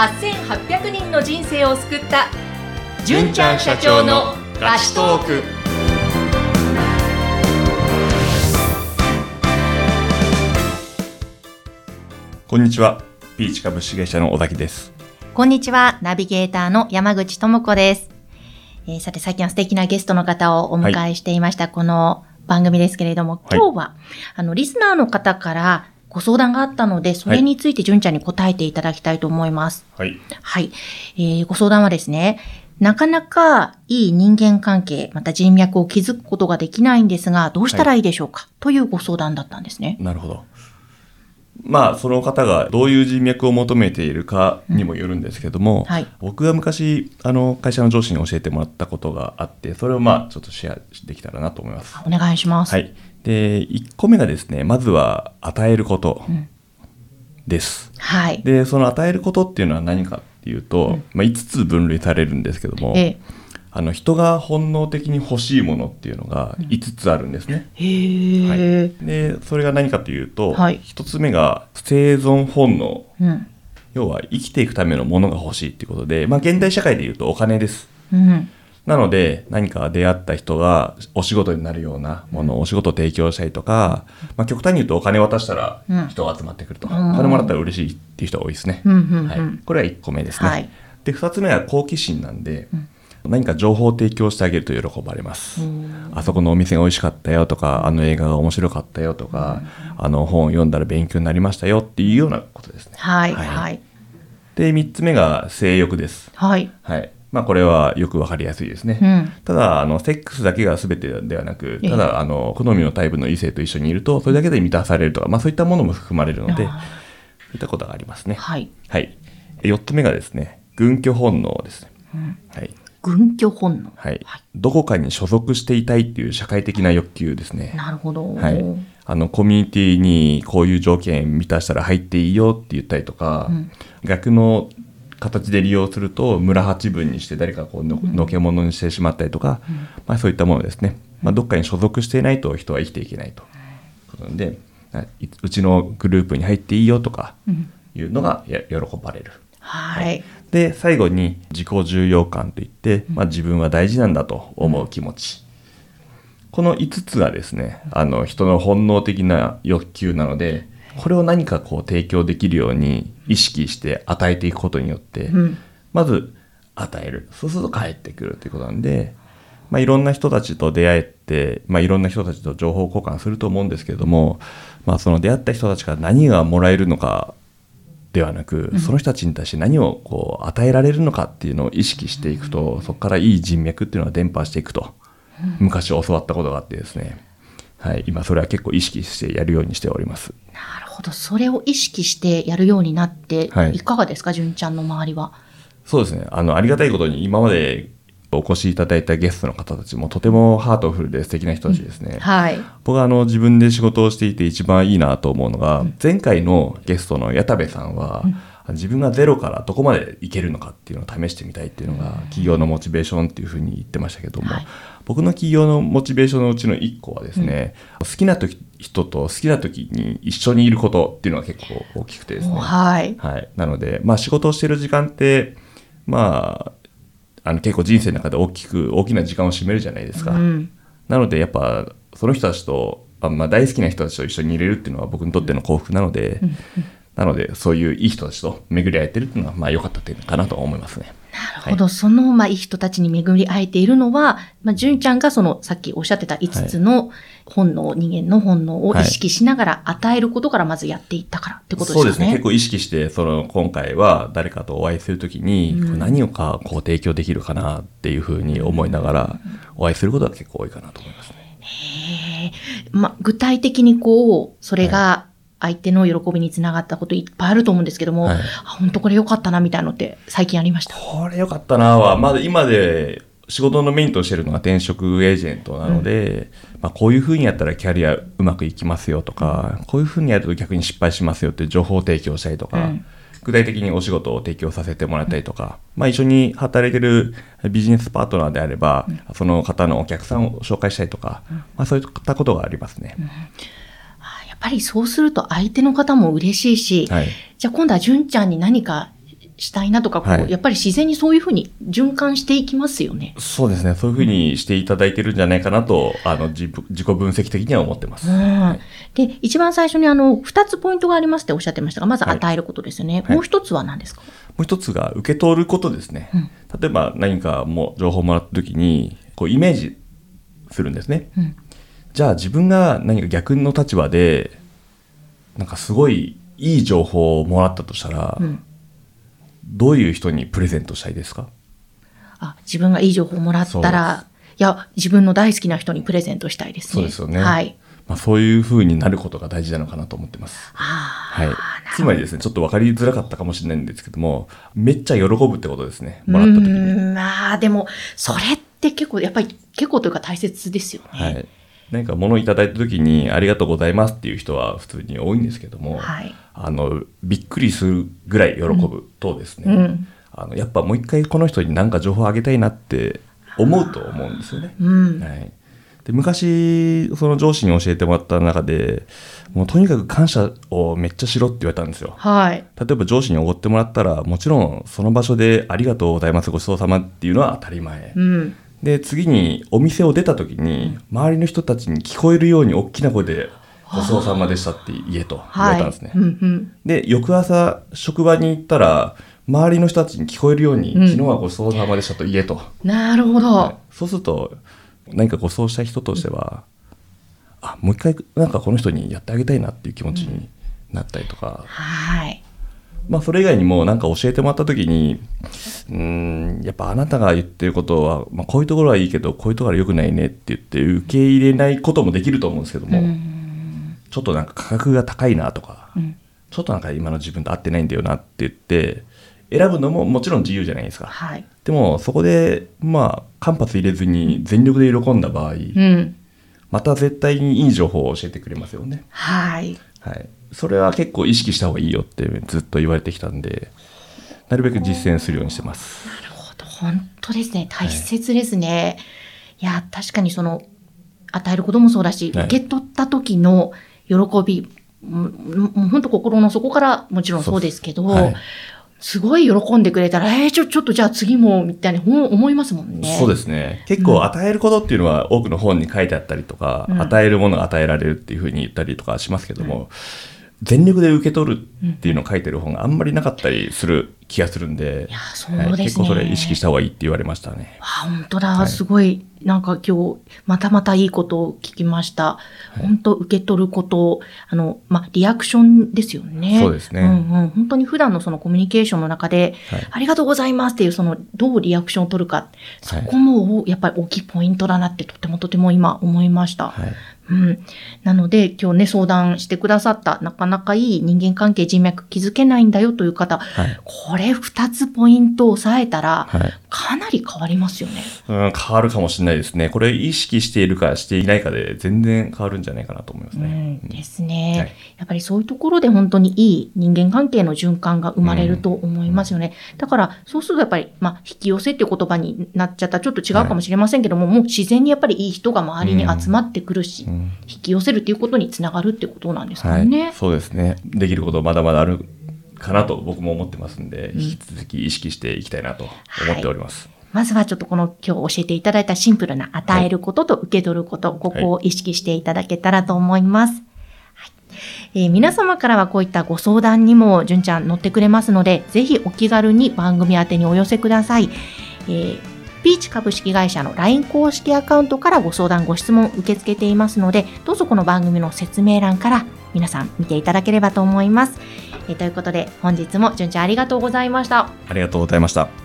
8800人の人生を救った純ちゃん社長のラストークこんにちは。ピーチ株式会社の小崎です。こんにちは、ナビゲーターの山口智子です。えーさて、最近は素敵なゲストの方をお迎えしていました、この番組ですけれども、はい今日は、あの、リスナーの方からご相談があったので、それについて純ちゃんに答えていただきたいと思います。はい。はい。えーご相談はですね、なかなかいい人間関係、また人脈を築くことができないんですが、どうしたらいいでしょうか、というご相談だったんですね。なるほど。まあ、その方がどういう人脈を求めているかにもよるんですけども、はい僕が昔、あの、会社の上司に教えてもらったことがあって、それをまあ、ちょっとシェアできたらなと思います。お願いします。はい。で、1個目がですね、まずは与えることです。はい。で、その与えることっていうのは何かっていうと、まあ、5つ分類されるんですけども、ええあの人が本能的に欲しいものっていうのが5つあるんですね。へえ、でそれが何かというと、はい。1つ目が生存本能。うん。要は生きていくためのものが欲しいっていうことで、まあ、現代社会でいうとお金です。うん。なので何か出会った人がお仕事になるようなもの、お仕事を提供したりとか、まあ、極端に言うとお金渡したらうん。人が集まってくるとか、うんお金もらったら嬉しいっていう人が多いですね。うん。うん。うん。はい、これは1個目ですね。はい。で2つ目は好奇心なんで、何か情報を提供してあげると喜ばれます。あそこのお店が美味しかったよとか、あの映画が面白かったよとか、あの本を読んだら勉強になりましたよっていうようなことですね。はい、はいはい。で、3つ目が性欲です。はい。はい。まあこれはよくわかりやすいですね。うん。ただ、あの、セックスだけが全てではなく、ええただ、あの、好みのタイプの異性と一緒にいると、それだけで満たされるとか、まあそういったものも含まれるので、そうあいったことがありますね。はい。はい。4つ目がですね、軍居本能ですね。はい。軍居本能。はい。どこかに所属していたいっていう社会的な欲求ですね。なるほど。はい。あの、コミュニティにこういう条件満たしたら入っていいよって言ったりとか、逆の形で利用すると村八分にして誰かこうののけ者にしてしまったりとか、まあそういったものですね。まあどっかに所属していないと人は生きていけないと。ことなんで、いうちのグループに入っていいよとかいうのがや喜ばれる。はい。で最後に自己重要感といって、まあ、自分は大事なんだと思う気持ち、この5つがですねあの人の本能的な欲求なのでこれを何かこう提供できるように意識して与えていくことによって、ん。まず与える。そうすると返ってくるということなんで、まあ、いろんな人たちと出会えて、まあ、いろんな人たちと情報交換すると思うんですけれども、まあ、その出会った人たちから何がもらえるのかではなく、その人たちに対して何をこう与えられるのかっていうのを意識していくと、そこからいい人脈っていうのが伝播していくと、昔教わったことがあってですね、はい、今それは結構意識してやるようにしております。なるほど。それを意識してやるようになって、はい。いかがですか、純ちゃんの周りは。そうですね、あの、ありがたいことに今までお越しいただいたゲストの方たちもとてもハートフルで素敵な人たちですね。はい。僕はあの自分で仕事をしていて一番いいなと思うのが、前回のゲストの矢田部さんは、自分がゼロからどこまでいけるのかっていうのを試してみたいっていうのが企業のモチベーションっていうふうに言ってましたけども、僕の企業のモチベーションのうちの1個はですね、好きな時人と好きな時に一緒にいることっていうのが結構大きくてですね。はい。はい。なので、まあ仕事をしてる時間って、まあ、あの結構人生の中で大きく、大きな時間を占めるじゃないですか。うん。なのでやっぱその人たちと、あまあ、大好きな人たちと一緒にいれるっていうのは僕にとっての幸福なので、なのでそういういい人たちと巡り合えてるっていうのはまあ良かった点かなと思いますね。なるほど。その、まあ、いい人たちに巡り会えているのは、まあ、純ちゃんがその、さっきおっしゃってた5つの本能、人間の本能を意識しながら与えることからまずやっていったからってことですかね。そうですね。結構意識して、その今回は誰かとお会いするときに、何をかこう提供できるかなっていうふうに思いながらお会いすることが結構多いかなと思いますね。へえまあ、具体的にこう、それが相手の喜びにつながったこといっぱいあると思うんですけども、はい。あ本当これ良かったなみたいなのって最近ありました？これ良かったなは、まだ今で仕事のメインとしてるのが転職エージェントなので、まあ、こういうふうにやったらキャリアうまくいきますよとか、こういうふうにやると逆に失敗しますよって情報提供したりとか、うん。具体的にお仕事を提供させてもらったりとか、まあ、一緒に働いてるビジネスパートナーであれば、その方のお客さんを紹介したりとか、まあ、そういったことがありますね。あやっぱりそうすると相手の方も嬉しいし、はい。じゃあ今度は純ちゃんに何かしたいなとか、こうはいやっぱり自然にそういうふうに循環していきますよね。そうですね。そういうふうにしていただいてるんじゃないかなと、あの、自分自己分析的には思ってます。うんで、一番最初にあの、二つポイントがありますっておっしゃってましたが、まずはい与えることですよね。はいもう一つは何ですか、もう一つが受け取ることですね。うん例えば何かもう情報をもらった時に、こうイメージするんですね。うんじゃあ自分が何か逆の立場で、なんかすごいいい情報をもらったとしたら、うんどういう人にプレゼントしたいですか？あ自分がいい情報をもらったら、いや、自分の大好きな人にプレゼントしたいですね。そうですよねはい。まあ、そういう風になることが大事なのかなと思ってます。あはいあ、。つまりですね、ちょっと分かりづらかったかもしれないんですけども、めっちゃ喜ぶってことですね。もらった時に。まあ、でも、それって結構、やっぱり結構というか大切ですよね。はい。何か物をいただいた時に、ありがとうございますっていう人は普通に多いんですけども、はいあの、びっくりするぐらい喜ぶとですね、うんあのやっぱもう一回この人に何か情報をあげたいなって思うと思うんですよね。うん。はい、で昔その上司に教えてもらった中でもうとにかく感謝をめっちゃしろって言われたんですよ。はい。例えば上司におごってもらったらもちろんその場所でありがとうございますごちそうさまっていうのは当たり前。うん。で次にお店を出た時に周りの人たちに聞こえるように大きな声でごちそうさまでしたって言えと言われたんですね。はい。うんうん。で翌朝職場に行ったら周りの人たちに聞こえるように、うん昨日はごちそうさまでしたと言えと。なるほど。はいそうすると何かご馳走した人としては、あもう一回なんかこの人にやってあげたいなっていう気持ちになったりとか、はい。まあそれ以外にもなんか教えてもらった時にうーんやっぱあなたが言ってることは、まあ、こういうところはいいけどこういうところは良くないねって言って受け入れないこともできると思うんですけども、うん。ちょっとなんか価格が高いなとか、うん。ちょっとなんか今の自分と合ってないんだよなって言って選ぶのももちろん自由じゃないですか。はい。でもそこでまあ間髪入れずに全力で喜んだ場合、うん。また絶対にいい情報を教えてくれますよね。はい。はい。それは結構意識した方がいいよってずっと言われてきたんで、なるべく実践するようにしてます。なるほど。本当ですね。大切ですね。い、や、確かにその、与えることもそうだし、はい受け取った時の喜び、本当心の底からもちろんそうですけど、はいすごい喜んでくれたら、えー、ちょ、ちょっとじゃあ次も、みたいにほん思いますもんね。そうですね。結構与えることっていうのは多くの本に書いてあったりとか、うん与えるものが与えられるっていうふうに言ったりとかしますけども、全力で受け取るっていうのを書いてる本があんまりなかったりする気がするんで、いや、そうはいですね。結構それ意識した方がいいって言われましたね。あ、本当だ、はいすごい、なんか今日、またまたいいことを聞きました。本当受け取ること、あの、まあ、リアクションですよね。そうですねうんうん。本当に普段のそのコミュニケーションの中で、はいありがとうございますっていう、その、どうリアクションを取るか、そこも、やっぱり大きいポイントだなって、とてもとても今思いました。はい。うん。なので、今日ね、相談してくださった、なかなかいい人間関係人脈築けないんだよという方、はい。これ二つポイントを押さえたら、はい。り変わりますよね。うん、変わるかもしれないですね。これ意識しているかしていないかで全然変わるんじゃないかなと思いますうね。ん、ですね、はいやっぱりそういうところで本当にいい人間関係の循環が生まれると思いますよね。だから、そうするとやっぱり、まあ、引き寄せっていう言葉になっちゃったらちょっと違うかもしれませんけども、もう自然にやっぱりいい人が周りに集まってくるし、うん引き寄せるっていうことにつながるってことなんですかはい、ね。そうですね。できることまだまだあるかなと僕も思ってますんで、引き続き意識していきたいなと思っております。まずはちょっとこの今日教えていただいたシンプルな与えることと受け取ること、ここを意識していただけたらと思います。えー皆様からはこういったご相談にも純ちゃん乗ってくれますので、ぜひお気軽に番組宛にお寄せください。えーピーチ株式会社の LINE 公式アカウントからご相談、ご質問受け付けていますので、どうぞこの番組の説明欄から皆さん見ていただければと思います。えーということで、本日も純ちゃんありがとうございました。ありがとうございました。